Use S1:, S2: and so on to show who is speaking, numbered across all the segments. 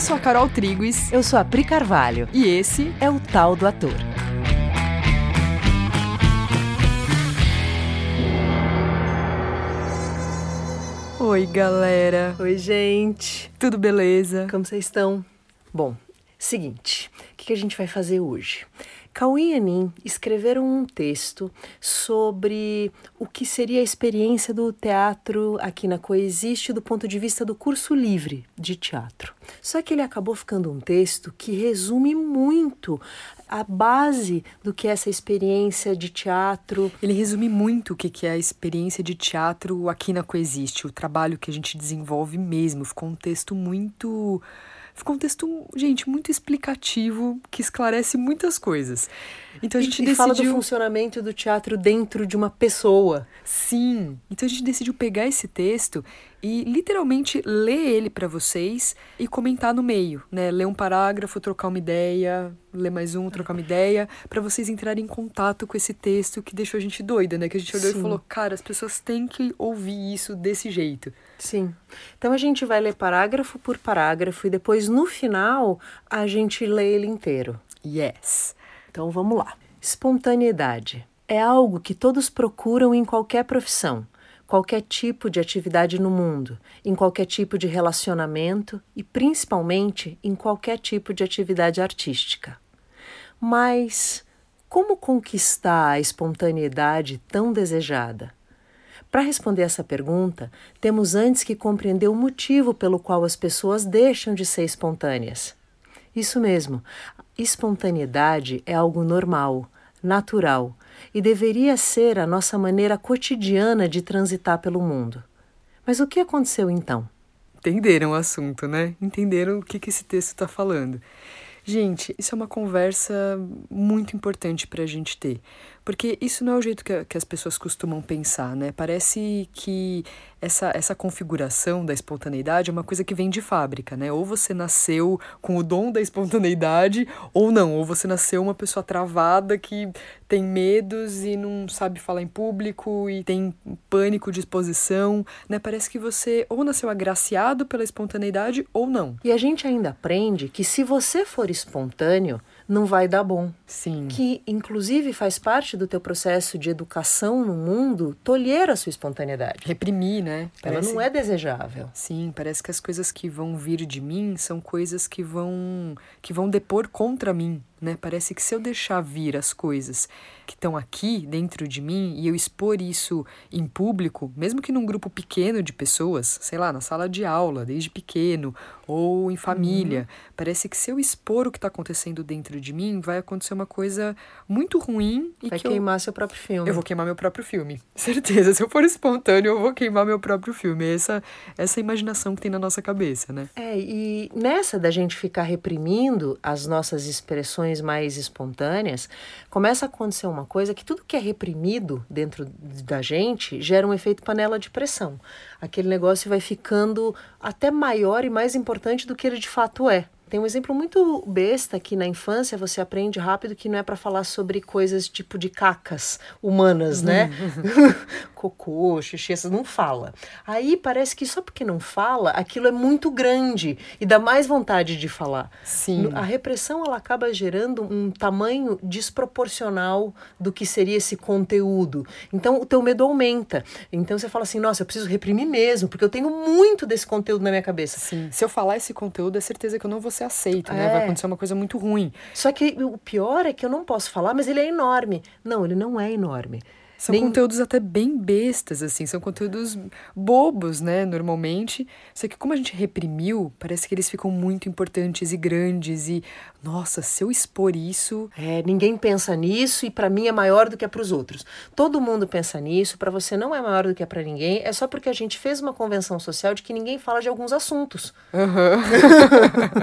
S1: Eu sou a Carol Triguis.
S2: Eu sou a Pri Carvalho.
S1: E esse
S2: é o Tal do Ator.
S1: Oi, galera.
S2: Oi, gente.
S1: Tudo beleza?
S2: Como vocês estão? Bom, seguinte, o que a gente vai fazer hoje? Cauê e Anin escreveram um texto sobre o que seria a experiência do teatro aqui na Coexiste do ponto de vista do curso livre de teatro. Só que ele acabou ficando um texto que resume muito a base do que é essa experiência de teatro.
S1: Ele resume muito o que é a experiência de teatro aqui na Coexiste, o trabalho que a gente desenvolve mesmo. Ficou um texto muito Ficou um texto, gente, muito explicativo, que esclarece muitas coisas.
S2: Então a gente e, decidiu... E fala do funcionamento do teatro dentro de uma pessoa.
S1: Sim. Então a gente decidiu pegar esse texto e literalmente ler ele para vocês e comentar no meio, né? Ler um parágrafo, trocar uma ideia, ler mais um, trocar uma ideia, para vocês entrarem em contato com esse texto que deixou a gente doida, né? Que a gente olhou Sim. e falou, cara, as pessoas têm que ouvir isso desse jeito.
S2: Sim. Então a gente vai ler parágrafo por parágrafo e depois no final a gente lê ele inteiro.
S1: Yes.
S2: Então vamos lá. Espontaneidade é algo que todos procuram em qualquer profissão qualquer tipo de atividade no mundo, em qualquer tipo de relacionamento e principalmente em qualquer tipo de atividade artística. Mas como conquistar a espontaneidade tão desejada? Para responder essa pergunta, temos antes que compreender o motivo pelo qual as pessoas deixam de ser espontâneas. Isso mesmo, espontaneidade é algo normal, natural e deveria ser a nossa maneira cotidiana de transitar pelo mundo. Mas o que aconteceu então?
S1: Entenderam o assunto, né? Entenderam o que, que esse texto está falando. Gente, isso é uma conversa muito importante para a gente ter, porque isso não é o jeito que, que as pessoas costumam pensar, né? Parece que essa, essa configuração da espontaneidade é uma coisa que vem de fábrica, né? Ou você nasceu com o dom da espontaneidade, ou não. Ou você nasceu uma pessoa travada que tem medos e não sabe falar em público e tem pânico de exposição, né? Parece que você ou nasceu agraciado pela espontaneidade ou não.
S2: E a gente ainda aprende que se você for espontâneo, não vai dar bom.
S1: Sim.
S2: Que, inclusive, faz parte do teu processo de educação no mundo tolher a sua espontaneidade.
S1: Reprimir, né?
S2: Parece... Ela não é desejável.
S1: Sim, parece que as coisas que vão vir de mim são coisas que vão, que vão depor contra mim, né? Parece que se eu deixar vir as coisas que estão aqui dentro de mim e eu expor isso em público, mesmo que num grupo pequeno de pessoas, sei lá, na sala de aula, desde pequeno, ou em família, uhum. parece que se eu expor o que está acontecendo dentro de mim, vai acontecer uma coisa muito ruim
S2: e vai
S1: que
S2: queimar
S1: eu...
S2: seu próprio filme.
S1: Eu vou queimar meu próprio filme, certeza. Se eu for espontâneo, eu vou queimar meu próprio filme. Essa essa imaginação que tem na nossa cabeça, né?
S2: É, e nessa da gente ficar reprimindo as nossas expressões mais espontâneas, começa a acontecer uma coisa que tudo que é reprimido dentro da gente gera um efeito panela de pressão. Aquele negócio vai ficando até maior e mais importante do que ele de fato é. Tem um exemplo muito besta que na infância você aprende rápido que não é para falar sobre coisas tipo de cacas humanas, né? Uhum. Cocô, xixi, essas não fala. Aí parece que só porque não fala, aquilo é muito grande e dá mais vontade de falar.
S1: Sim.
S2: A repressão ela acaba gerando um tamanho desproporcional do que seria esse conteúdo. Então o teu medo aumenta. Então você fala assim: "Nossa, eu preciso reprimir mesmo, porque eu tenho muito desse conteúdo na minha cabeça".
S1: Sim. Se eu falar esse conteúdo, é certeza que eu não vou ser aceito, é. né? Vai é. acontecer uma coisa muito ruim.
S2: Só que o pior é que eu não posso falar, mas ele é enorme. Não, ele não é enorme.
S1: São Nem... conteúdos até bem bestas, assim, são conteúdos bobos, né, normalmente. Só que como a gente reprimiu, parece que eles ficam muito importantes e grandes e, nossa, se eu expor isso...
S2: É, ninguém pensa nisso e para mim é maior do que é para os outros. Todo mundo pensa nisso, para você não é maior do que é para ninguém, é só porque a gente fez uma convenção social de que ninguém fala de alguns assuntos.
S1: Uhum.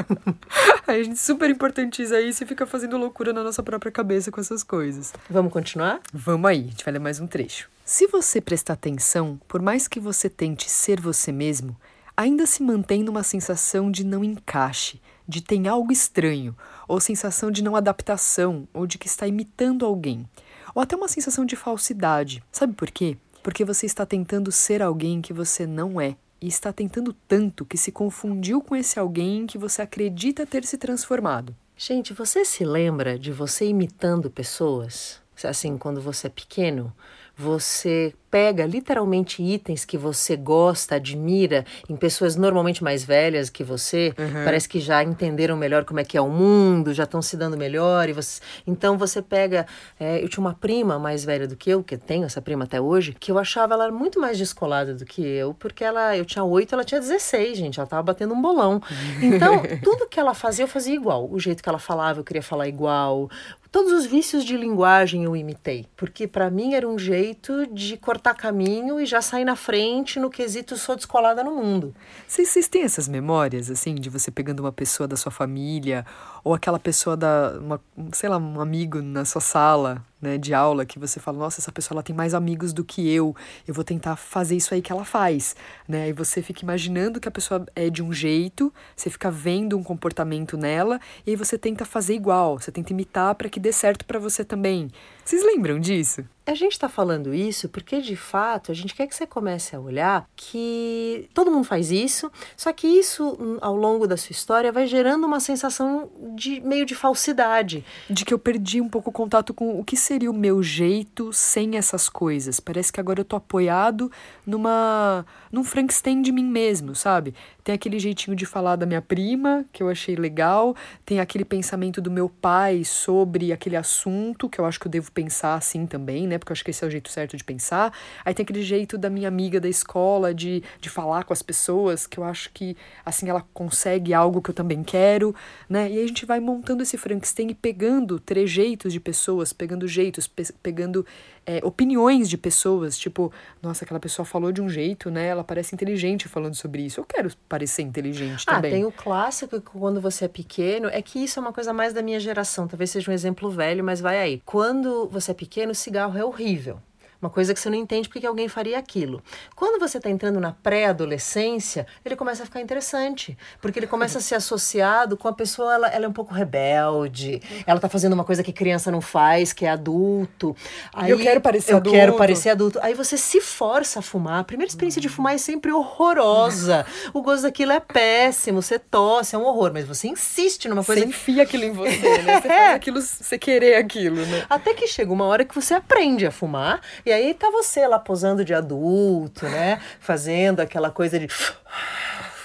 S1: a gente super importantiza isso e fica fazendo loucura na nossa própria cabeça com essas coisas.
S2: Vamos continuar?
S1: Vamos aí, a gente vai ler mais um trecho. Se você prestar atenção, por mais que você tente ser você mesmo, ainda se mantém numa sensação de não encaixe, de tem algo estranho, ou sensação de não adaptação, ou de que está imitando alguém, ou até uma sensação de falsidade. Sabe por quê? Porque você está tentando ser alguém que você não é. e está tentando tanto que se confundiu com esse alguém que você acredita ter se transformado.
S2: Gente, você se lembra de você imitando pessoas? Assim, quando você é pequeno, você pega literalmente itens que você gosta, admira, em pessoas normalmente mais velhas que você, uhum. parece que já entenderam melhor como é que é o mundo, já estão se dando melhor. E você... Então você pega. É, eu tinha uma prima mais velha do que eu, que tenho essa prima até hoje, que eu achava ela muito mais descolada do que eu, porque ela, eu tinha oito, ela tinha 16, gente. Ela tava batendo um bolão. Então, tudo que ela fazia, eu fazia igual. O jeito que ela falava, eu queria falar igual. Todos os vícios de linguagem eu imitei, porque para mim era um jeito de cortar caminho e já sair na frente no quesito sou descolada no mundo.
S1: Vocês, vocês têm essas memórias, assim, de você pegando uma pessoa da sua família ou aquela pessoa da, uma, sei lá, um amigo na sua sala, né, de aula, que você fala, nossa, essa pessoa ela tem mais amigos do que eu, eu vou tentar fazer isso aí que ela faz, né? E você fica imaginando que a pessoa é de um jeito, você fica vendo um comportamento nela e aí você tenta fazer igual, você tenta imitar para que dê certo para você também. Vocês lembram disso?
S2: A gente está falando isso porque, de fato, a gente quer que você comece a olhar que todo mundo faz isso, só que isso, hum, ao longo da sua história, vai gerando uma sensação de meio de falsidade.
S1: De que eu perdi um pouco o contato com o que seria o meu jeito sem essas coisas. Parece que agora eu tô apoiado numa num Frankenstein de mim mesmo, sabe? Tem aquele jeitinho de falar da minha prima, que eu achei legal, tem aquele pensamento do meu pai sobre aquele assunto, que eu acho que eu devo pensar assim também, né? Porque eu acho que esse é o jeito certo de pensar. Aí tem aquele jeito da minha amiga da escola de, de falar com as pessoas, que eu acho que assim ela consegue algo que eu também quero, né? E aí a gente vai montando esse Frankenstein e pegando trejeitos de pessoas, pegando jeitos, pe pegando é, opiniões de pessoas, tipo, nossa, aquela pessoa falou de um jeito, né? Ela parece inteligente falando sobre isso. Eu quero parecer inteligente
S2: ah,
S1: também.
S2: Ah, tem o clássico que quando você é pequeno, é que isso é uma coisa mais da minha geração. Talvez seja um exemplo velho, mas vai aí. Quando você é pequeno, o cigarro é horrível. Uma coisa que você não entende porque alguém faria aquilo. Quando você está entrando na pré-adolescência, ele começa a ficar interessante. Porque ele começa a ser associado com a pessoa, ela, ela é um pouco rebelde, ela está fazendo uma coisa que criança não faz, que é adulto.
S1: Aí, eu quero parecer
S2: eu
S1: adulto.
S2: Eu quero parecer adulto. Aí você se força a fumar. A primeira experiência de fumar é sempre horrorosa. O gosto daquilo é péssimo, você tosse, é um horror. Mas você insiste numa coisa.
S1: Você enfia aquilo em você, né? Você faz aquilo, você querer aquilo, né?
S2: Até que chega uma hora que você aprende a fumar e aí tá você lá posando de adulto, né? Fazendo aquela coisa de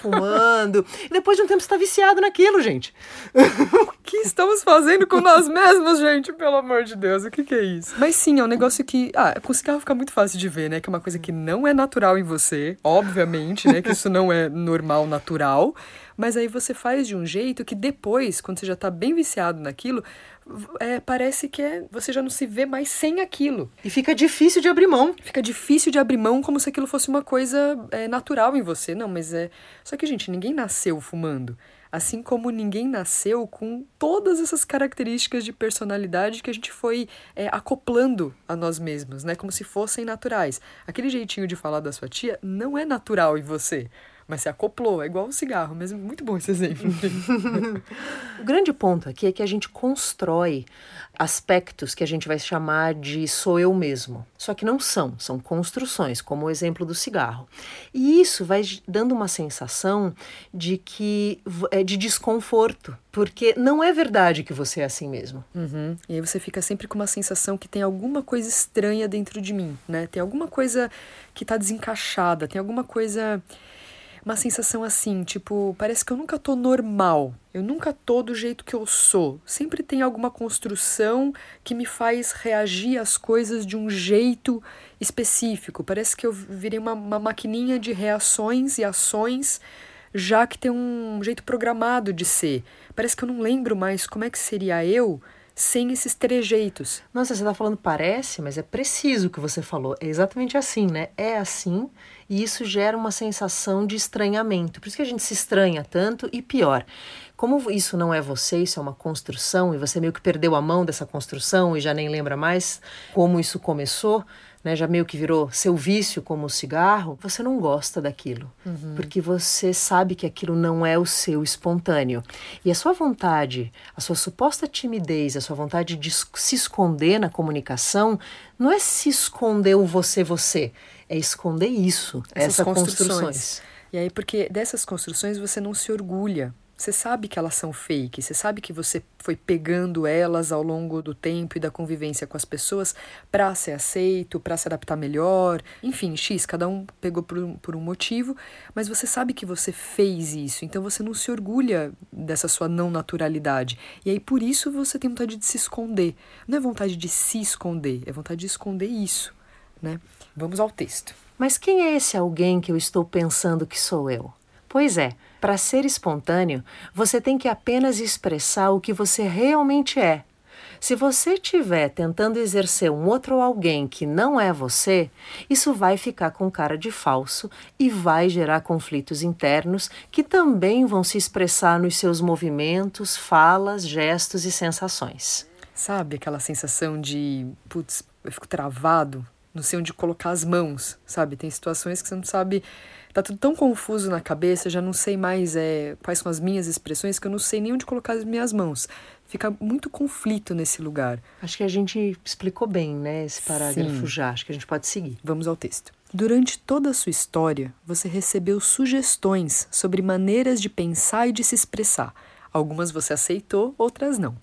S2: fumando. E depois de um tempo você tá viciado naquilo, gente.
S1: o que estamos fazendo com nós mesmos, gente? Pelo amor de Deus, o que, que é isso? Mas sim, é um negócio que. Ah, com cigarro fica muito fácil de ver, né? Que é uma coisa que não é natural em você, obviamente, né? Que isso não é normal, natural. Mas aí você faz de um jeito que depois, quando você já tá bem viciado naquilo, é, parece que é, você já não se vê mais sem aquilo.
S2: E fica difícil de abrir mão.
S1: Fica difícil de abrir mão como se aquilo fosse uma coisa é, natural em você. Não, mas é. Só que, gente, ninguém nasceu fumando. Assim como ninguém nasceu com todas essas características de personalidade que a gente foi é, acoplando a nós mesmos, né? Como se fossem naturais. Aquele jeitinho de falar da sua tia não é natural em você mas se acoplou, é igual um cigarro, mesmo muito bom esse exemplo.
S2: o grande ponto aqui é que a gente constrói aspectos que a gente vai chamar de sou eu mesmo. Só que não são, são construções, como o exemplo do cigarro. E isso vai dando uma sensação de que é de desconforto, porque não é verdade que você é assim mesmo.
S1: Uhum. E aí você fica sempre com uma sensação que tem alguma coisa estranha dentro de mim, né? Tem alguma coisa que está desencaixada, tem alguma coisa uma sensação assim, tipo, parece que eu nunca tô normal. Eu nunca tô do jeito que eu sou. Sempre tem alguma construção que me faz reagir às coisas de um jeito específico. Parece que eu virei uma, uma maquininha de reações e ações, já que tem um jeito programado de ser. Parece que eu não lembro mais como é que seria eu sem esses trejeitos.
S2: Nossa, você está falando parece, mas é preciso o que você falou. É exatamente assim, né? É assim e isso gera uma sensação de estranhamento. Por isso que a gente se estranha tanto e pior. Como isso não é você, isso é uma construção e você meio que perdeu a mão dessa construção e já nem lembra mais como isso começou, né, já meio que virou seu vício como o cigarro, você não gosta daquilo, uhum. porque você sabe que aquilo não é o seu espontâneo. E a sua vontade, a sua suposta timidez, a sua vontade de se esconder na comunicação, não é se esconder o você você, é esconder isso, essas, essas construções. construções.
S1: E aí, porque dessas construções você não se orgulha. Você sabe que elas são fake, você sabe que você foi pegando elas ao longo do tempo e da convivência com as pessoas para ser aceito, para se adaptar melhor, enfim, X, cada um pegou por um, por um motivo, mas você sabe que você fez isso, então você não se orgulha dessa sua não naturalidade. E aí por isso você tem vontade de se esconder. Não é vontade de se esconder, é vontade de esconder isso, né? Vamos ao texto.
S2: Mas quem é esse alguém que eu estou pensando que sou eu? Pois é, para ser espontâneo, você tem que apenas expressar o que você realmente é. Se você estiver tentando exercer um outro alguém que não é você, isso vai ficar com cara de falso e vai gerar conflitos internos que também vão se expressar nos seus movimentos, falas, gestos e sensações.
S1: Sabe aquela sensação de, putz, eu fico travado, não sei onde colocar as mãos, sabe? Tem situações que você não sabe Tá tudo tão confuso na cabeça, já não sei mais é, quais são as minhas expressões, que eu não sei nem onde colocar as minhas mãos. Fica muito conflito nesse lugar.
S2: Acho que a gente explicou bem, né, esse parágrafo Sim. já. Acho que a gente pode seguir.
S1: Vamos ao texto. Durante toda a sua história, você recebeu sugestões sobre maneiras de pensar e de se expressar. Algumas você aceitou, outras não.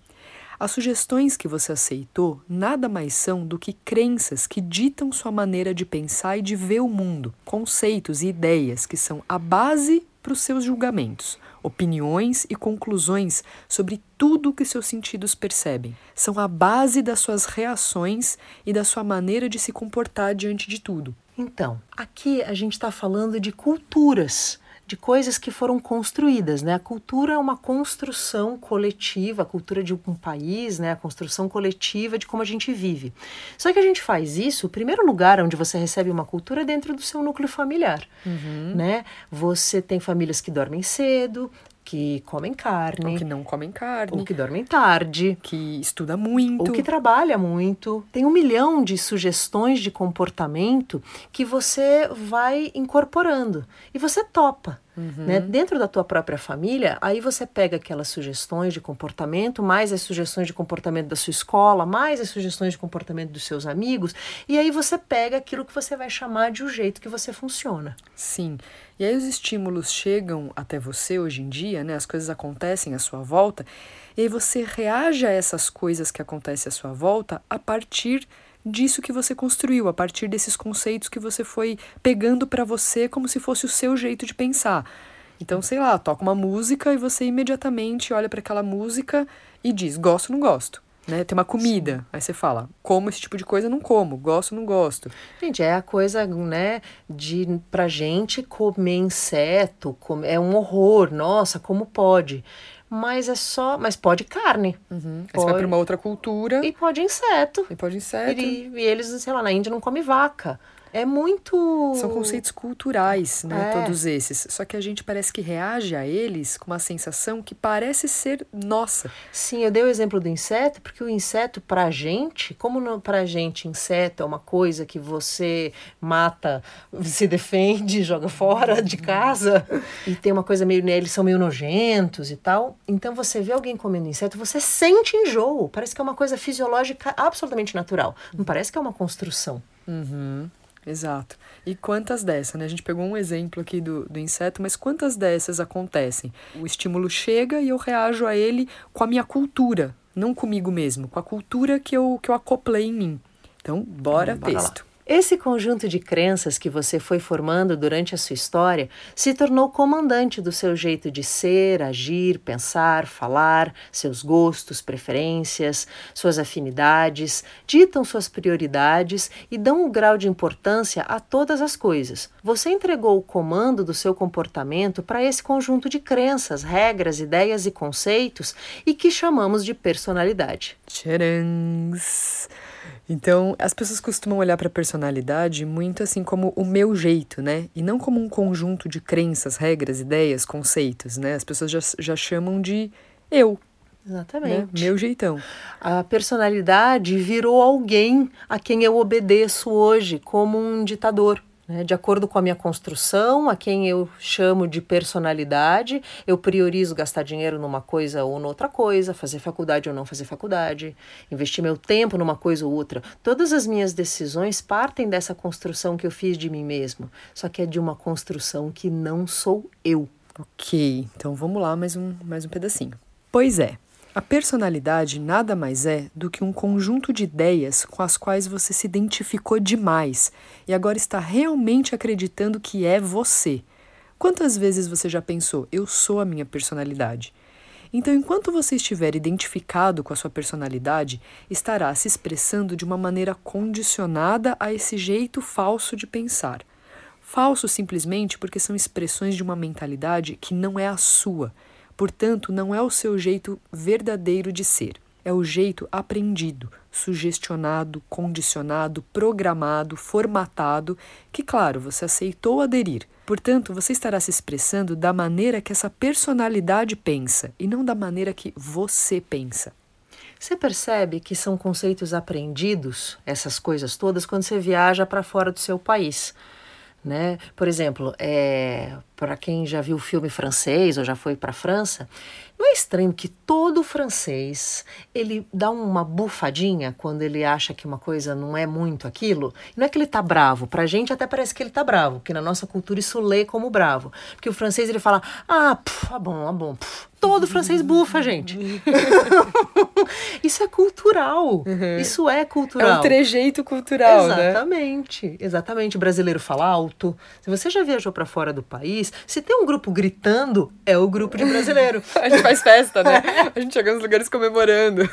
S1: As sugestões que você aceitou nada mais são do que crenças que ditam sua maneira de pensar e de ver o mundo, conceitos e ideias que são a base para os seus julgamentos, opiniões e conclusões sobre tudo que seus sentidos percebem. São a base das suas reações e da sua maneira de se comportar diante de tudo.
S2: Então, aqui a gente está falando de culturas de coisas que foram construídas, né? A cultura é uma construção coletiva, a cultura de um país, né? A construção coletiva de como a gente vive. Só que a gente faz isso, o primeiro lugar onde você recebe uma cultura é dentro do seu núcleo familiar, uhum. né? Você tem famílias que dormem cedo, que comem carne.
S1: Ou que não comem carne.
S2: Ou que dormem tarde.
S1: Que estuda muito.
S2: Ou que trabalha muito. Tem um milhão de sugestões de comportamento que você vai incorporando. E você topa. Uhum. Né? Dentro da tua própria família, aí você pega aquelas sugestões de comportamento, mais as sugestões de comportamento da sua escola, mais as sugestões de comportamento dos seus amigos, e aí você pega aquilo que você vai chamar de o jeito que você funciona.
S1: Sim. E aí os estímulos chegam até você hoje em dia, né? As coisas acontecem à sua volta, e aí você reage a essas coisas que acontecem à sua volta a partir disso que você construiu, a partir desses conceitos que você foi pegando para você como se fosse o seu jeito de pensar. Então, sei lá, toca uma música e você imediatamente olha para aquela música e diz: gosto, não gosto. Né? Tem uma comida, aí você fala, como esse tipo de coisa, não como, gosto, não gosto.
S2: Gente, é a coisa, né, de pra gente comer inseto, é um horror, nossa, como pode? Mas é só. Mas pode carne.
S1: Uhum. Pode... Você vai para uma outra cultura.
S2: E pode inseto.
S1: E pode inseto.
S2: E, e eles, sei lá, na Índia não come vaca. É muito.
S1: São conceitos culturais, né? É. Todos esses. Só que a gente parece que reage a eles com uma sensação que parece ser nossa.
S2: Sim, eu dei o exemplo do inseto, porque o inseto, pra gente, como não, pra gente, inseto é uma coisa que você mata, se defende, joga fora de casa, e tem uma coisa meio. Né, eles são meio nojentos e tal. Então você vê alguém comendo inseto, você sente enjoo. Parece que é uma coisa fisiológica absolutamente natural. Não parece que é uma construção.
S1: Uhum. Exato. E quantas dessas, né? A gente pegou um exemplo aqui do, do inseto, mas quantas dessas acontecem? O estímulo chega e eu reajo a ele com a minha cultura, não comigo mesmo, com a cultura que eu, que eu acoplei em mim. Então, bora, texto.
S2: Esse conjunto de crenças que você foi formando durante a sua história se tornou comandante do seu jeito de ser, agir, pensar, falar, seus gostos, preferências, suas afinidades, ditam suas prioridades e dão um grau de importância a todas as coisas. Você entregou o comando do seu comportamento para esse conjunto de crenças, regras, ideias e conceitos e que chamamos de personalidade.
S1: Tcharam! Então, as pessoas costumam olhar para a personalidade muito assim como o meu jeito, né? E não como um conjunto de crenças, regras, ideias, conceitos, né? As pessoas já, já chamam de eu.
S2: Exatamente.
S1: Né? Meu jeitão.
S2: A personalidade virou alguém a quem eu obedeço hoje, como um ditador. Né? De acordo com a minha construção, a quem eu chamo de personalidade, eu priorizo gastar dinheiro numa coisa ou noutra coisa, fazer faculdade ou não fazer faculdade, investir meu tempo numa coisa ou outra. Todas as minhas decisões partem dessa construção que eu fiz de mim mesmo, só que é de uma construção que não sou eu.
S1: Ok, então vamos lá, mais um, mais um pedacinho. Pois é, a personalidade nada mais é do que um conjunto de ideias com as quais você se identificou demais e agora está realmente acreditando que é você. Quantas vezes você já pensou, eu sou a minha personalidade? Então, enquanto você estiver identificado com a sua personalidade, estará se expressando de uma maneira condicionada a esse jeito falso de pensar. Falso simplesmente porque são expressões de uma mentalidade que não é a sua Portanto, não é o seu jeito verdadeiro de ser, é o jeito aprendido, sugestionado, condicionado, programado, formatado, que, claro, você aceitou aderir. Portanto, você estará se expressando da maneira que essa personalidade pensa e não da maneira que você pensa.
S2: Você percebe que são conceitos aprendidos, essas coisas todas, quando você viaja para fora do seu país. Né? Por exemplo, é, para quem já viu o filme francês ou já foi para a França, não é estranho que todo francês ele dá uma bufadinha quando ele acha que uma coisa não é muito aquilo. Não é que ele tá bravo, pra gente até parece que ele tá bravo, porque na nossa cultura isso lê como bravo. Porque o francês ele fala: "Ah, puf, ah bom, ah bom". Puf. Todo francês bufa, gente. isso é cultural. Uhum. Isso é cultural.
S1: É um trejeito cultural,
S2: exatamente,
S1: né?
S2: Exatamente. O brasileiro fala alto. Se você já viajou para fora do país, se tem um grupo gritando, é o grupo de brasileiro.
S1: a gente faz festa, né? A gente chega nos lugares comemorando.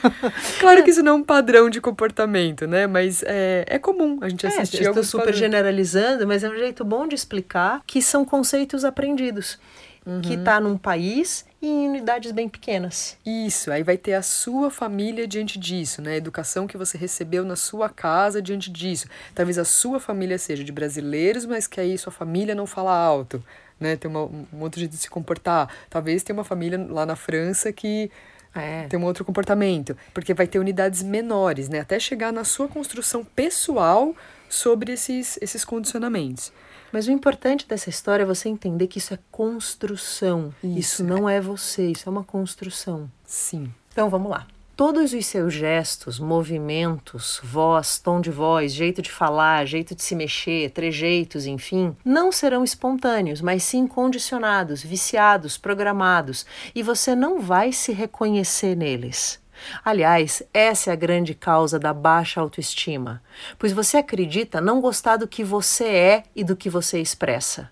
S1: claro que isso não é um padrão de comportamento, né? Mas é, é comum a gente assistir. É,
S2: estou super padrões. generalizando, mas é um jeito bom de explicar que são conceitos aprendidos. Uhum. Que está num país e em unidades bem pequenas.
S1: Isso, aí vai ter a sua família diante disso, né? A educação que você recebeu na sua casa diante disso. Talvez a sua família seja de brasileiros, mas que aí sua família não fala alto né? Tem uma, um outro jeito de se comportar. Talvez tenha uma família lá na França que é. tem um outro comportamento. Porque vai ter unidades menores, né? Até chegar na sua construção pessoal sobre esses, esses condicionamentos.
S2: Mas o importante dessa história é você entender que isso é construção. Isso, isso não é você, isso é uma construção.
S1: Sim.
S2: Então vamos lá. Todos os seus gestos, movimentos, voz, tom de voz, jeito de falar, jeito de se mexer, trejeitos, enfim, não serão espontâneos, mas sim condicionados, viciados, programados, e você não vai se reconhecer neles. Aliás, essa é a grande causa da baixa autoestima, pois você acredita não gostar do que você é e do que você expressa.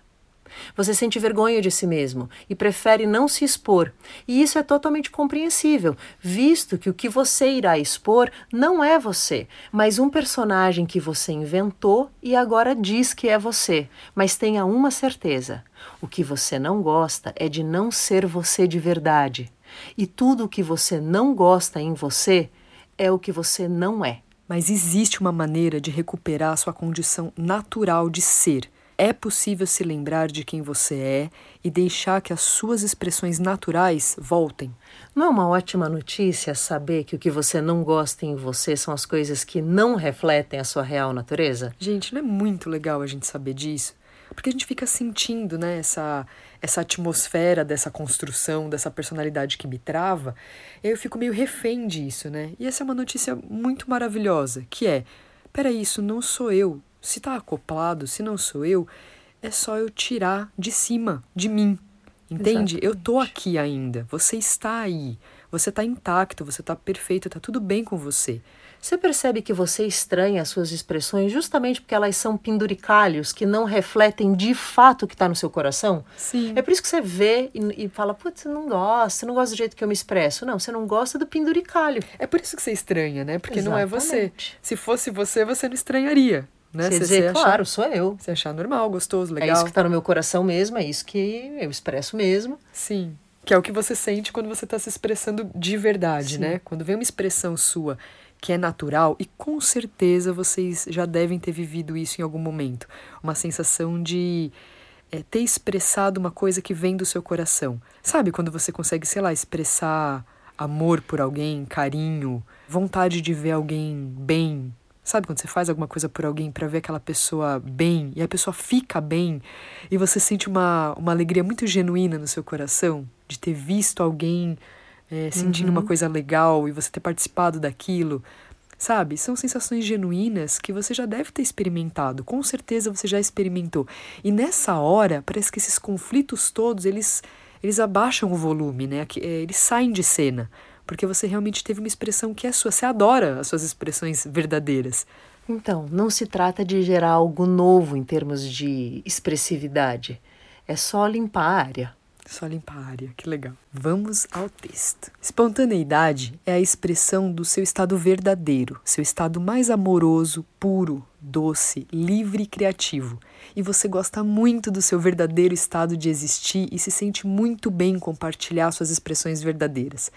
S2: Você sente vergonha de si mesmo e prefere não se expor. E isso é totalmente compreensível, visto que o que você irá expor não é você, mas um personagem que você inventou e agora diz que é você. Mas tenha uma certeza: o que você não gosta é de não ser você de verdade. E tudo o que você não gosta em você é o que você não é.
S1: Mas existe uma maneira de recuperar a sua condição natural de ser é possível se lembrar de quem você é e deixar que as suas expressões naturais voltem.
S2: Não é uma ótima notícia saber que o que você não gosta em você são as coisas que não refletem a sua real natureza?
S1: Gente, não é muito legal a gente saber disso? Porque a gente fica sentindo né, essa, essa atmosfera dessa construção, dessa personalidade que me trava, eu fico meio refém disso, né? E essa é uma notícia muito maravilhosa, que é, peraí, isso não sou eu, se está acoplado, se não sou eu, é só eu tirar de cima, de mim. Entende? Exatamente. Eu tô aqui ainda. Você está aí. Você está intacto, você está perfeito, está tudo bem com você.
S2: Você percebe que você estranha as suas expressões justamente porque elas são penduricalhos que não refletem de fato o que está no seu coração?
S1: Sim.
S2: É por isso que você vê e, e fala, putz, você não gosta, você não gosta do jeito que eu me expresso. Não, você não gosta do penduricalho.
S1: É por isso que você estranha, né? Porque Exatamente. não é você. Se fosse você, você não estranharia. Né?
S2: Você, dizer, achar, claro, sou eu.
S1: Você achar normal, gostoso, legal.
S2: É isso que está no meu coração mesmo, é isso que eu expresso mesmo.
S1: Sim. Que é o que você sente quando você está se expressando de verdade, Sim. né? Quando vem uma expressão sua que é natural, e com certeza vocês já devem ter vivido isso em algum momento. Uma sensação de é, ter expressado uma coisa que vem do seu coração. Sabe quando você consegue, sei lá, expressar amor por alguém, carinho, vontade de ver alguém bem, Sabe quando você faz alguma coisa por alguém para ver aquela pessoa bem e a pessoa fica bem e você sente uma, uma alegria muito genuína no seu coração de ter visto alguém é, sentindo uhum. uma coisa legal e você ter participado daquilo? Sabe? São sensações genuínas que você já deve ter experimentado. Com certeza você já experimentou. E nessa hora, parece que esses conflitos todos, eles, eles abaixam o volume, né? É, eles saem de cena. Porque você realmente teve uma expressão que é sua. Você adora as suas expressões verdadeiras.
S2: Então, não se trata de gerar algo novo em termos de expressividade. É só limpar a área.
S1: Só limpar a área, que legal. Vamos ao texto. Espontaneidade é a expressão do seu estado verdadeiro, seu estado mais amoroso, puro, doce, livre e criativo. E você gosta muito do seu verdadeiro estado de existir e se sente muito bem em compartilhar suas expressões verdadeiras.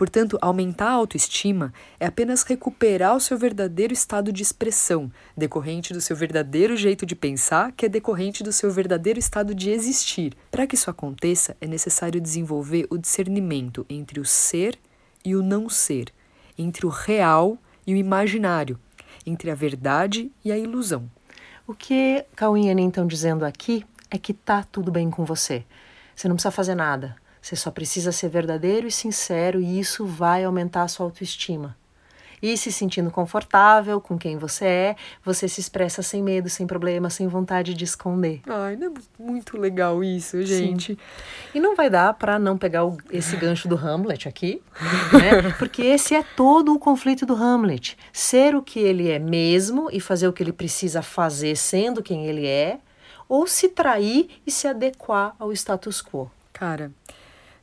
S1: Portanto, aumentar a autoestima é apenas recuperar o seu verdadeiro estado de expressão, decorrente do seu verdadeiro jeito de pensar, que é decorrente do seu verdadeiro estado de existir. Para que isso aconteça, é necessário desenvolver o discernimento entre o ser e o não ser, entre o real e o imaginário, entre a verdade e a ilusão.
S2: O que Anin estão dizendo aqui é que tá tudo bem com você. Você não precisa fazer nada. Você só precisa ser verdadeiro e sincero e isso vai aumentar a sua autoestima. E se sentindo confortável com quem você é, você se expressa sem medo, sem problema, sem vontade de esconder.
S1: Ai, não é muito legal isso, gente. Sim.
S2: E não vai dar para não pegar o, esse gancho do Hamlet aqui, né? Porque esse é todo o conflito do Hamlet. Ser o que ele é mesmo e fazer o que ele precisa fazer sendo quem ele é, ou se trair e se adequar ao status quo.
S1: Cara,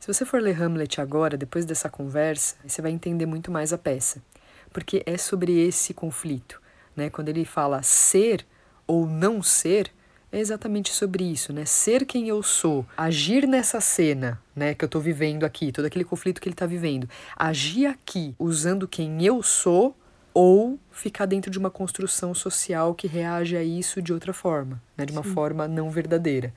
S1: se você for ler Hamlet agora, depois dessa conversa, você vai entender muito mais a peça, porque é sobre esse conflito, né? Quando ele fala ser ou não ser, é exatamente sobre isso, né? Ser quem eu sou, agir nessa cena, né, que eu estou vivendo aqui, todo aquele conflito que ele está vivendo, agir aqui usando quem eu sou ou ficar dentro de uma construção social que reage a isso de outra forma, né, de uma Sim. forma não verdadeira.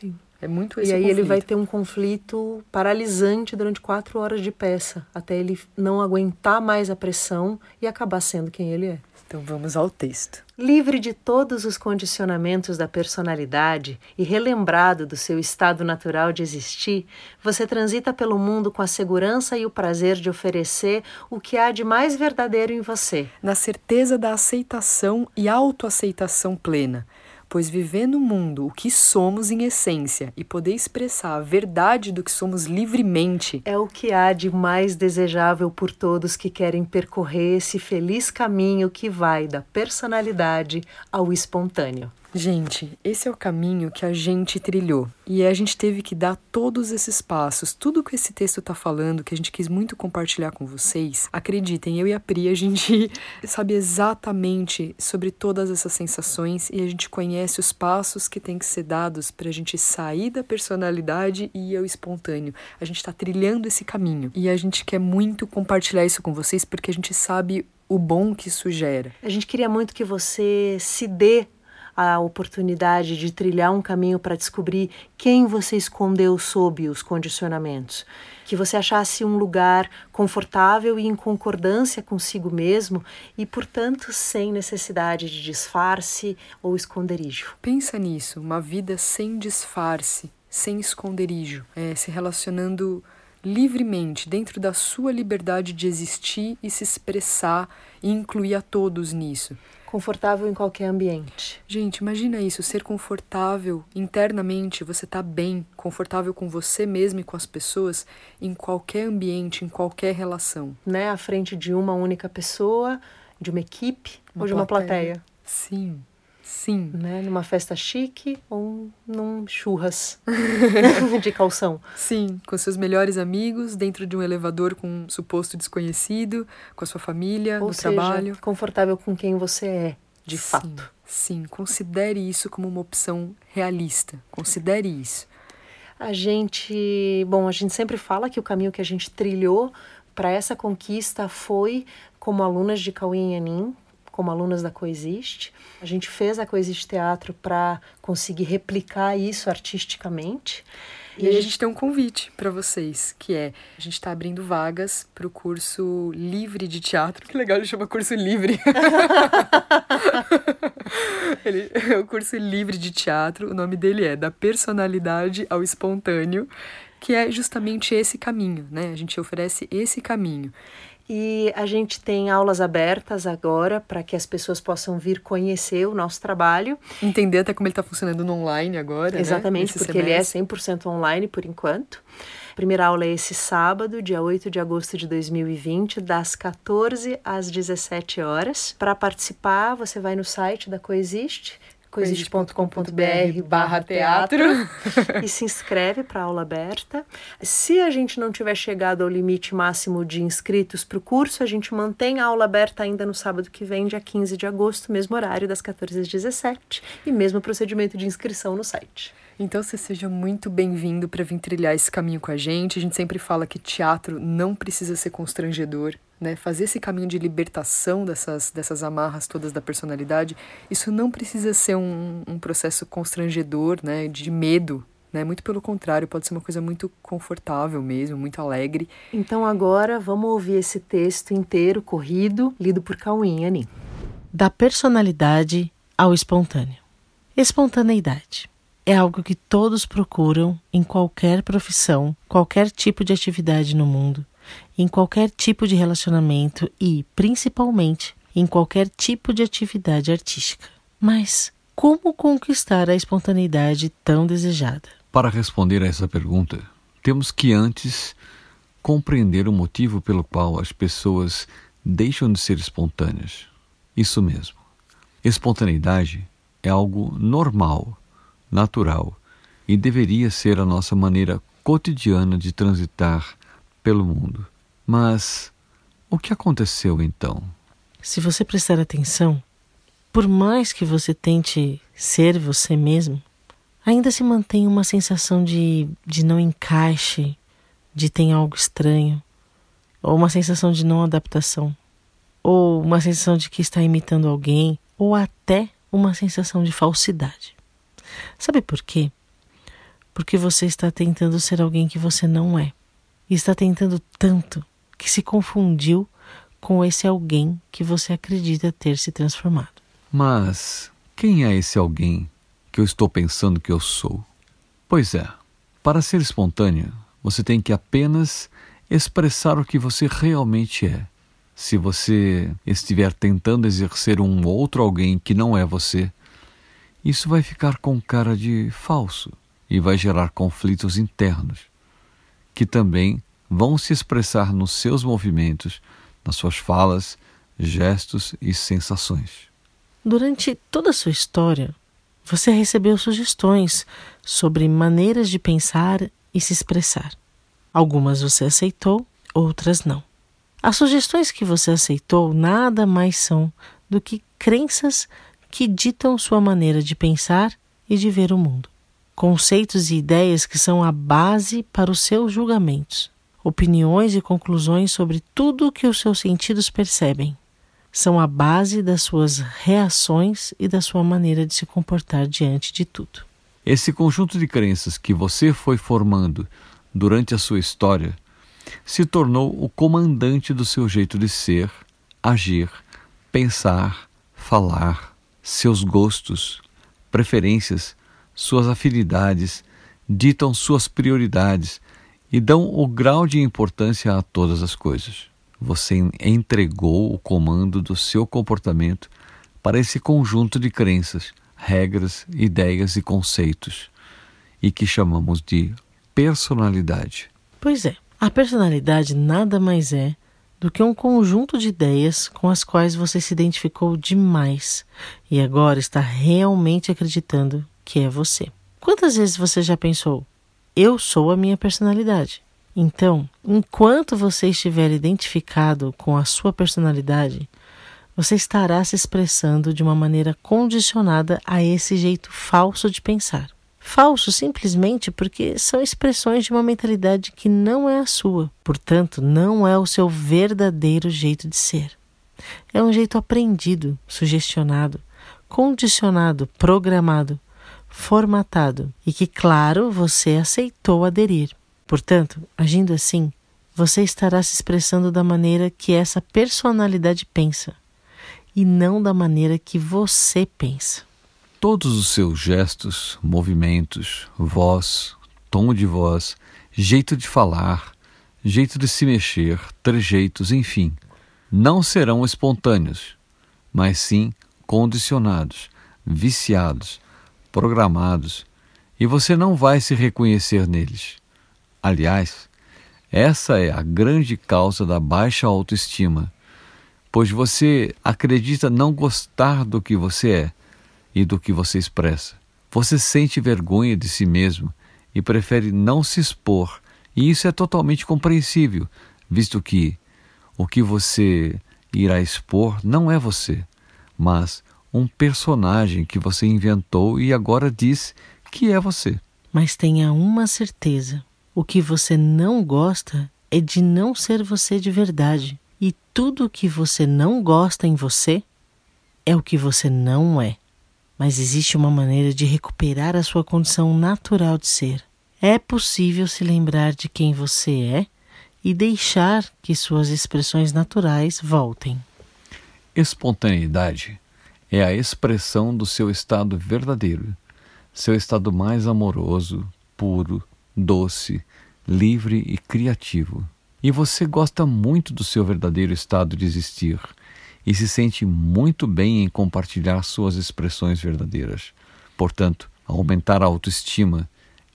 S2: Sim.
S1: É muito esse
S2: E aí
S1: conflito.
S2: ele vai ter um conflito paralisante durante quatro horas de peça, até ele não aguentar mais a pressão e acabar sendo quem ele é.
S1: Então vamos ao texto.
S2: Livre de todos os condicionamentos da personalidade e relembrado do seu estado natural de existir, você transita pelo mundo com a segurança e o prazer de oferecer o que há de mais verdadeiro em você.
S1: Na certeza da aceitação e autoaceitação plena pois viver no mundo o que somos em essência e poder expressar a verdade do que somos livremente
S2: é o que há de mais desejável por todos que querem percorrer esse feliz caminho que vai da personalidade ao espontâneo.
S1: Gente, esse é o caminho que a gente trilhou. E a gente teve que dar todos esses passos. Tudo que esse texto está falando, que a gente quis muito compartilhar com vocês, acreditem, eu e a Pri, a gente sabe exatamente sobre todas essas sensações e a gente conhece os passos que tem que ser dados para a gente sair da personalidade e ao espontâneo. A gente está trilhando esse caminho. E a gente quer muito compartilhar isso com vocês porque a gente sabe o bom que isso gera.
S2: A gente queria muito que você se dê a oportunidade de trilhar um caminho para descobrir quem você escondeu sob os condicionamentos. Que você achasse um lugar confortável e em concordância consigo mesmo e, portanto, sem necessidade de disfarce ou esconderijo.
S1: Pensa nisso, uma vida sem disfarce, sem esconderijo, é, se relacionando livremente dentro da sua liberdade de existir e se expressar e incluir a todos nisso.
S2: Confortável em qualquer ambiente.
S1: Gente, imagina isso, ser confortável internamente, você tá bem, confortável com você mesmo e com as pessoas em qualquer ambiente, em qualquer relação.
S2: Né, à frente de uma única pessoa, de uma equipe uma ou de uma plateia. plateia.
S1: Sim. Sim.
S2: Né? Numa festa chique ou num churras de calção.
S1: Sim, com seus melhores amigos, dentro de um elevador com um suposto desconhecido, com a sua família, ou no seja, trabalho.
S2: Confortável com quem você é, de sim, fato.
S1: Sim, considere isso como uma opção realista. Considere isso.
S2: A gente, bom, a gente sempre fala que o caminho que a gente trilhou para essa conquista foi como alunas de Cauê e Anin, como alunas da Coexiste. A gente fez a Coexiste Teatro para conseguir replicar isso artisticamente.
S1: E a gente tem um convite para vocês, que é a gente está abrindo vagas para o curso livre de teatro. Que legal, ele chama curso livre. ele, é o curso livre de teatro, o nome dele é Da Personalidade ao Espontâneo, que é justamente esse caminho, né? A gente oferece esse caminho.
S2: E a gente tem aulas abertas agora para que as pessoas possam vir conhecer o nosso trabalho.
S1: Entender até como ele está funcionando no online agora.
S2: Né, Exatamente,
S1: né?
S2: porque semestre. ele é 100% online por enquanto. A primeira aula é esse sábado, dia 8 de agosto de 2020, das 14 às 17 horas. Para participar, você vai no site da Coexiste, coexiste.com.br barra teatro e se inscreve para aula aberta. Se a gente não tiver chegado ao limite máximo de inscritos para o curso, a gente mantém a aula aberta ainda no sábado que vem, dia 15 de agosto, mesmo horário, das 14 às 17 e mesmo procedimento de inscrição no site.
S1: Então você seja muito bem-vindo para vir trilhar esse caminho com a gente. A gente sempre fala que teatro não precisa ser constrangedor, né? Fazer esse caminho de libertação dessas, dessas amarras todas da personalidade, isso não precisa ser um, um processo constrangedor, né? De medo, né? Muito pelo contrário, pode ser uma coisa muito confortável mesmo, muito alegre.
S2: Então agora vamos ouvir esse texto inteiro, corrido, lido por Cauim, Ani.
S3: Da personalidade ao espontâneo. Espontaneidade é algo que todos procuram em qualquer profissão, qualquer tipo de atividade no mundo, em qualquer tipo de relacionamento e, principalmente, em qualquer tipo de atividade artística. Mas como conquistar a espontaneidade tão desejada?
S4: Para responder a essa pergunta, temos que antes compreender o motivo pelo qual as pessoas deixam de ser espontâneas. Isso mesmo. Espontaneidade é algo normal natural e deveria ser a nossa maneira cotidiana de transitar pelo mundo. Mas o que aconteceu então?
S3: Se você prestar atenção, por mais que você tente ser você mesmo, ainda se mantém uma sensação de, de não encaixe, de ter algo estranho, ou uma sensação de não adaptação, ou uma sensação de que está imitando alguém, ou até uma sensação de falsidade. Sabe por quê? Porque você está tentando ser alguém que você não é. E está tentando tanto que se confundiu com esse alguém que você acredita ter se transformado.
S4: Mas quem é esse alguém que eu estou pensando que eu sou? Pois é, para ser espontâneo, você tem que apenas expressar o que você realmente é. Se você estiver tentando exercer um outro alguém que não é você, isso vai ficar com cara de falso e vai gerar conflitos internos, que também vão se expressar nos seus movimentos, nas suas falas, gestos e sensações.
S3: Durante toda a sua história, você recebeu sugestões sobre maneiras de pensar e se expressar. Algumas você aceitou, outras não. As sugestões que você aceitou nada mais são do que crenças que ditam sua maneira de pensar e de ver o mundo. Conceitos e ideias que são a base para os seus julgamentos, opiniões e conclusões sobre tudo o que os seus sentidos percebem. São a base das suas reações e da sua maneira de se comportar diante de tudo.
S4: Esse conjunto de crenças que você foi formando durante a sua história se tornou o comandante do seu jeito de ser, agir, pensar, falar, seus gostos, preferências, suas afinidades, ditam suas prioridades e dão o grau de importância a todas as coisas. Você entregou o comando do seu comportamento para esse conjunto de crenças, regras, ideias e conceitos, e que chamamos de personalidade.
S3: Pois é, a personalidade nada mais é do que um conjunto de ideias com as quais você se identificou demais e agora está realmente acreditando que é você. Quantas vezes você já pensou, eu sou a minha personalidade? Então, enquanto você estiver identificado com a sua personalidade, você estará se expressando de uma maneira condicionada a esse jeito falso de pensar. Falso simplesmente porque são expressões de uma mentalidade que não é a sua, portanto, não é o seu verdadeiro jeito de ser. É um jeito aprendido, sugestionado, condicionado, programado, formatado e que, claro, você aceitou aderir. Portanto, agindo assim, você estará se expressando da maneira que essa personalidade pensa e não da maneira que você pensa.
S4: Todos os seus gestos, movimentos, voz, tom de voz, jeito de falar, jeito de se mexer, trejeitos, enfim, não serão espontâneos, mas sim condicionados, viciados, programados, e você não vai se reconhecer neles. Aliás, essa é a grande causa da baixa autoestima, pois você acredita não gostar do que você é e do que você expressa. Você sente vergonha de si mesmo e prefere não se expor, e isso é totalmente compreensível, visto que o que você irá expor não é você, mas um personagem que você inventou e agora diz que é você.
S3: Mas tenha uma certeza: o que você não gosta é de não ser você de verdade. E tudo o que você não gosta em você é o que você não é. Mas existe uma maneira de recuperar a sua condição natural de ser. É possível se lembrar de quem você é e deixar que suas expressões naturais voltem.
S4: Espontaneidade é a expressão do seu estado verdadeiro, seu estado mais amoroso, puro, doce, livre e criativo. E você gosta muito do seu verdadeiro estado de existir e se sente muito bem em compartilhar suas expressões verdadeiras. Portanto, aumentar a autoestima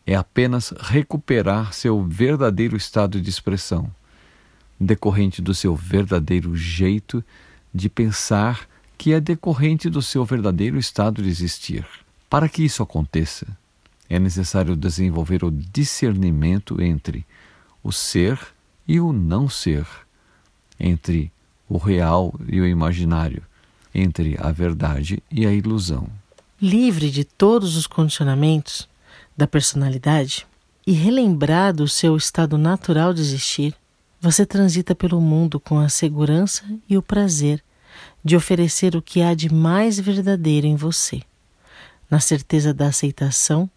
S4: é apenas recuperar seu verdadeiro estado de expressão, decorrente do seu verdadeiro jeito de pensar, que é decorrente do seu verdadeiro estado de existir. Para que isso aconteça, é necessário desenvolver o discernimento entre o ser e o não ser, entre o real e o imaginário, entre a verdade e a ilusão.
S3: Livre de todos os condicionamentos da personalidade e relembrado o seu estado natural de existir, você transita pelo mundo com a segurança e o prazer de oferecer o que há de mais verdadeiro em você, na certeza da aceitação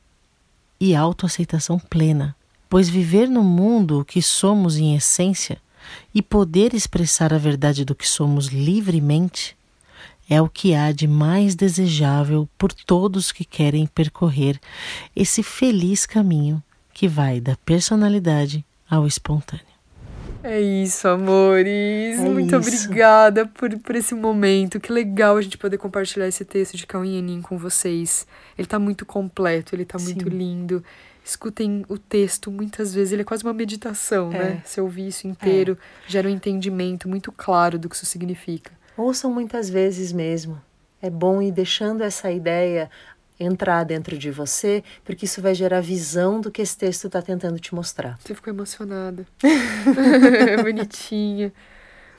S3: e autoaceitação plena, pois viver no mundo o que somos em essência e poder expressar a verdade do que somos livremente é o que há de mais desejável por todos que querem percorrer esse feliz caminho que vai da personalidade ao espontâneo.
S1: É isso, amores. É Muito isso. obrigada por, por esse momento. Que legal a gente poder compartilhar esse texto de Cauim Enin com vocês. Ele tá muito completo, ele tá Sim. muito lindo. Escutem o texto, muitas vezes ele é quase uma meditação, é. né? Se ouvir isso inteiro, é. gera um entendimento muito claro do que isso significa.
S2: Ouçam muitas vezes mesmo. É bom ir deixando essa ideia entrar dentro de você, porque isso vai gerar visão do que esse texto está tentando te mostrar.
S1: Você ficou emocionada. Bonitinha.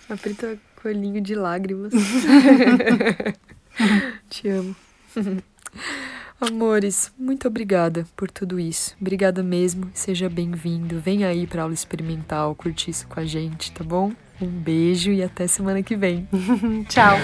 S1: A Prita coelhinho de lágrimas. te amo. Amores, muito obrigada por tudo isso. Obrigada mesmo. Seja bem-vindo. Vem aí para aula experimental, curtir isso com a gente, tá bom? Um beijo e até semana que vem.
S2: Tchau.